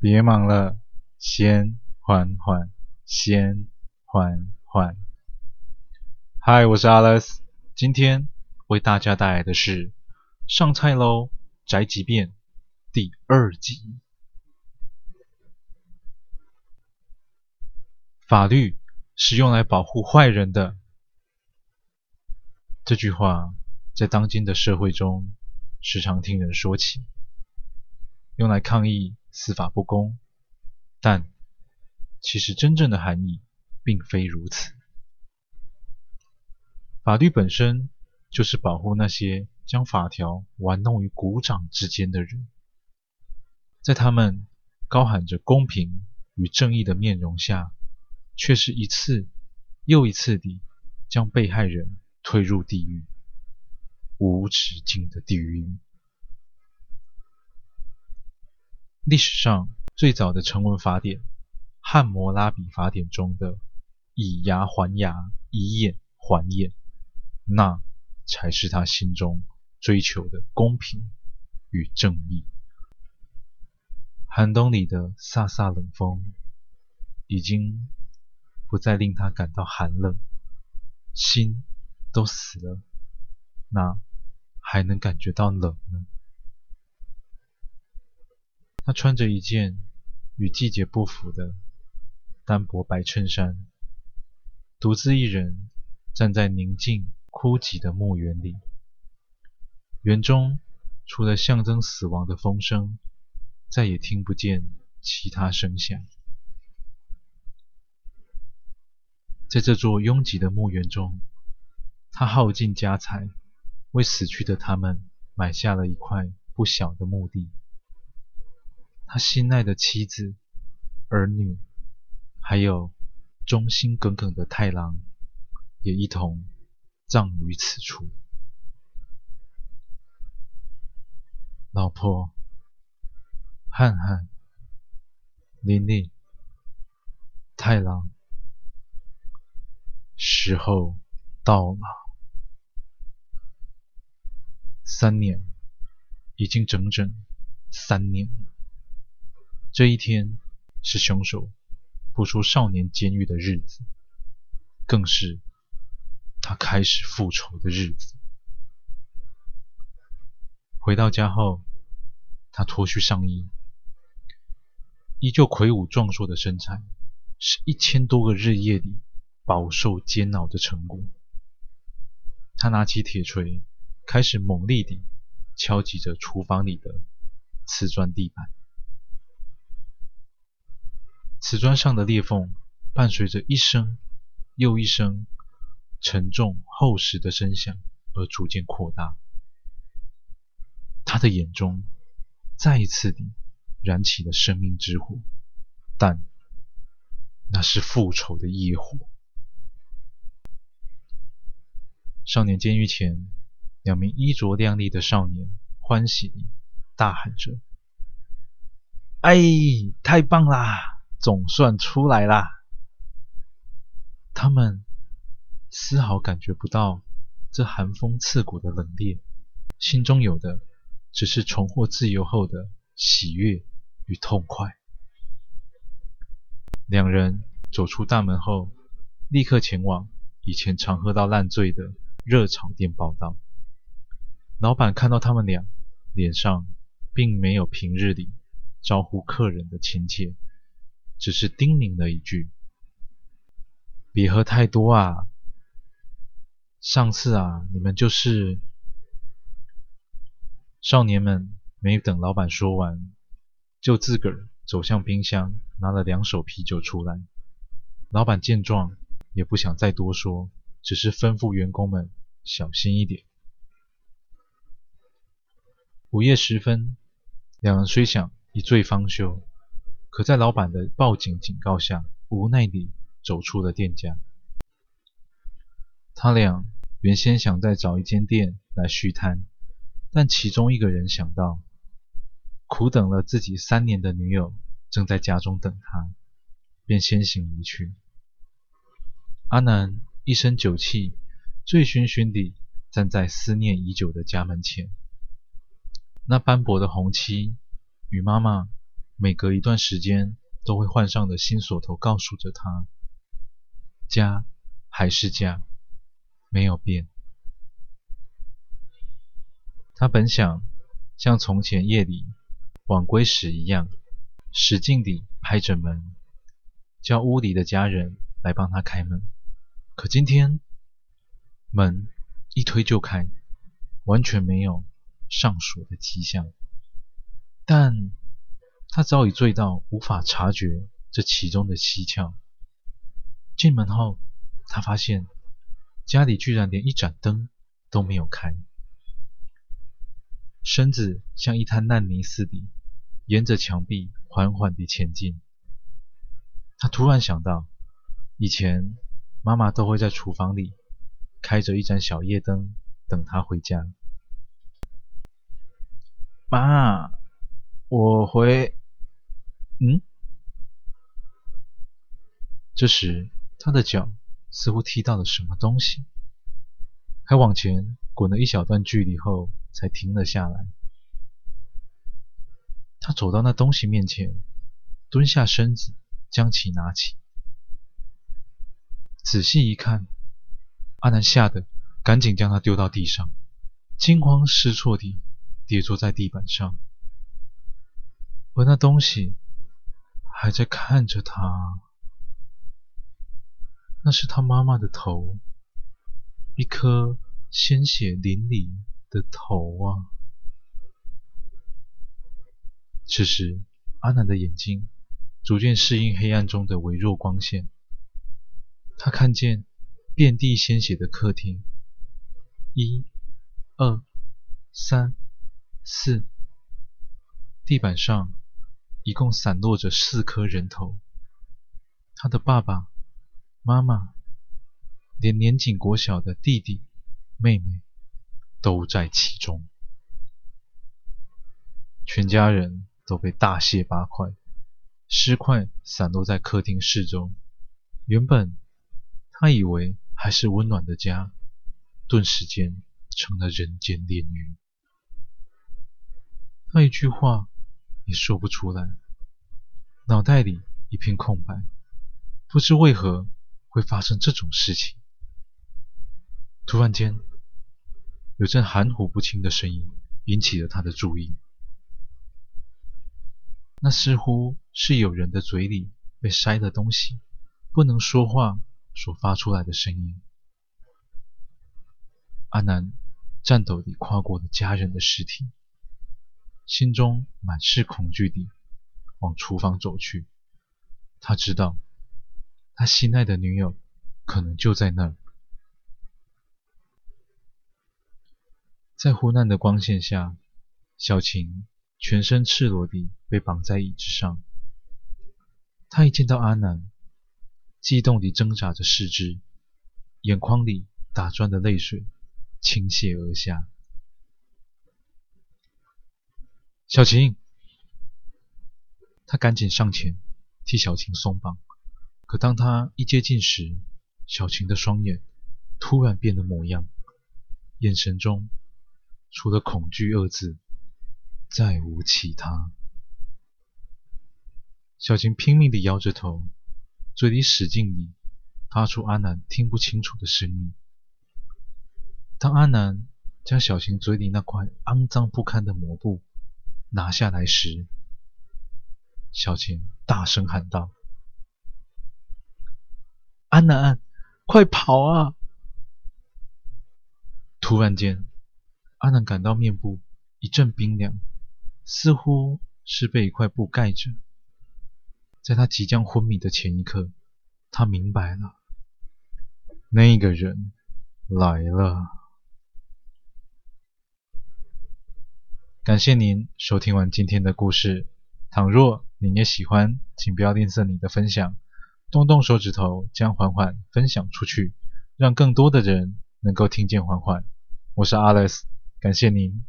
别忙了，先缓缓，先缓缓。嗨，我是 Alex，今天为大家带来的是《上菜喽宅急便》第二集。法律是用来保护坏人的。这句话在当今的社会中时常听人说起，用来抗议司法不公，但其实真正的含义并非如此。法律本身就是保护那些将法条玩弄于股掌之间的人，在他们高喊着公平与正义的面容下。却是一次又一次地将被害人推入地狱，无止境的地狱。历史上最早的成文法典《汉谟拉比法典》中的“以牙还牙，以眼还眼”，那才是他心中追求的公平与正义。寒冬里的飒飒冷风，已经。不再令他感到寒冷，心都死了，那还能感觉到冷呢？他穿着一件与季节不符的单薄白衬衫，独自一人站在宁静枯寂的墓园里。园中除了象征死亡的风声，再也听不见其他声响。在这座拥挤的墓园中，他耗尽家财，为死去的他们买下了一块不小的墓地。他心爱的妻子、儿女，还有忠心耿耿的太郎，也一同葬于此处。老婆，汉汉，琳琳，太郎。时候到了，三年，已经整整三年了。这一天是凶手步出少年监狱的日子，更是他开始复仇的日子。回到家后，他脱去上衣，依旧魁梧壮硕的身材，是一千多个日夜里。饱受煎熬的成果。他拿起铁锤，开始猛力地敲击着厨房里的瓷砖地板。瓷砖上的裂缝伴随着一声又一声沉重厚实的声响而逐渐扩大。他的眼中再一次地燃起了生命之火，但那是复仇的业火。少年监狱前，两名衣着靓丽的少年欢喜地大喊着：“哎，太棒啦！总算出来啦！”他们丝毫感觉不到这寒风刺骨的冷冽，心中有的只是重获自由后的喜悦与痛快。两人走出大门后，立刻前往以前常喝到烂醉的热炒店报到，老板看到他们俩，脸上并没有平日里招呼客人的亲切，只是叮咛了一句：“别喝太多啊，上次啊，你们就是……”少年们没等老板说完，就自个儿走向冰箱，拿了两手啤酒出来。老板见状，也不想再多说，只是吩咐员工们。小心一点。午夜时分，两人虽想一醉方休，可在老板的报警警告下，无奈地走出了店家。他俩原先想再找一间店来续摊，但其中一个人想到，苦等了自己三年的女友正在家中等他，便先行离去。阿南一身酒气。醉醺醺地站在思念已久的家门前，那斑驳的红漆与妈妈每隔一段时间都会换上的新锁头告诉着他：家还是家，没有变。他本想像从前夜里晚归时一样，使劲地拍着门，叫屋里的家人来帮他开门。可今天门一推就开，完全没有上锁的迹象。他早已醉到无法察觉这其中的蹊跷。进门后，他发现家里居然连一盏灯都没有开。身子像一滩烂泥似的，沿着墙壁缓缓地前进。他突然想到，以前妈妈都会在厨房里开着一盏小夜灯等他回家。妈，我回……嗯？这时，他的脚似乎踢到了什么东西，还往前滚了一小段距离后。才停了下来。他走到那东西面前，蹲下身子，将其拿起。仔细一看，阿南吓得赶紧将它丢到地上，惊慌失措地跌坐在地板上。而那东西还在看着他，那是他妈妈的头，一颗鲜血淋漓的头啊！此时，阿南的眼睛逐渐适应黑暗中的微弱光线。他看见遍地鲜血的客厅，一、二、三、四，地板上一共散落着四颗人头。他的爸爸妈妈，连年仅国小的弟弟妹妹。都在其中，全家人都被大卸八块，尸块散落在客厅四周。原本他以为还是温暖的家，顿时间成了人间炼狱。他一句话也说不出来，脑袋里一片空白，不知为何会发生这种事情。突然间。有阵含糊不清的声音引起了他的注意，那似乎是有人的嘴里被塞了东西，不能说话所发出来的声音。阿南颤抖地跨过了家人的尸体，心中满是恐惧地往厨房走去。他知道，他心爱的女友可能就在那儿。在昏暗的光线下，小晴全身赤裸地被绑在椅子上。她一见到阿南，激动地挣扎着四肢，眼眶里打转的泪水倾泻而下。小晴，他赶紧上前替小晴松绑，可当他一接近时，小晴的双眼突然变了模样，眼神中。除了恐惧二字，再无其他。小晴拼命地摇着头，嘴里使劲地发出阿南听不清楚的声音。当阿南将小晴嘴里那块肮脏不堪的抹布拿下来时，小晴大声喊道：“安南，快跑啊！”突然间。安南感到面部一阵冰凉，似乎是被一块布盖着。在他即将昏迷的前一刻，他明白了，那个人来了。感谢您收听完今天的故事。倘若您也喜欢，请不要吝啬你的分享，动动手指头将缓缓分享出去，让更多的人能够听见缓缓。我是 Alex。感谢您。